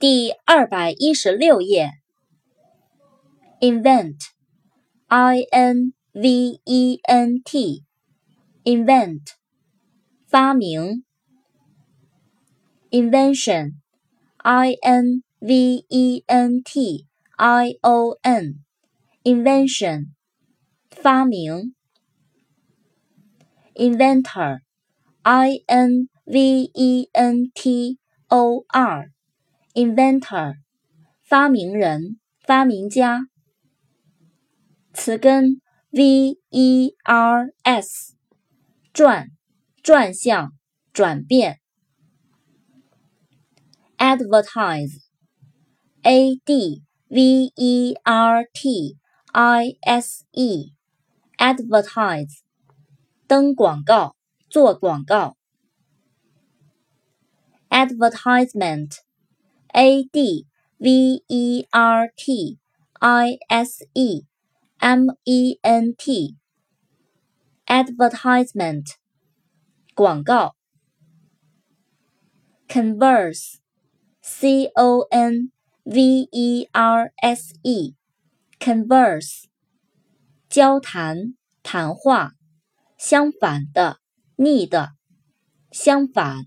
第二百一十六页。invent，i n v e n t，invent，发明。invention，i n v e n t i o n，invention，发明。inventor，i n v e n t o r。 inventor，发明人、发明家。词根 v e r s，转、转向、转变。advertise，a d v e r t i s e，advertise，登广告、做广告。advertisement。a d v e r t i s e m e n t advertisement 广告 converse c o n v e r s e converse 交谈谈话相反的逆的相反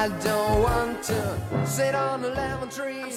I don't want to sit on a lemon tree,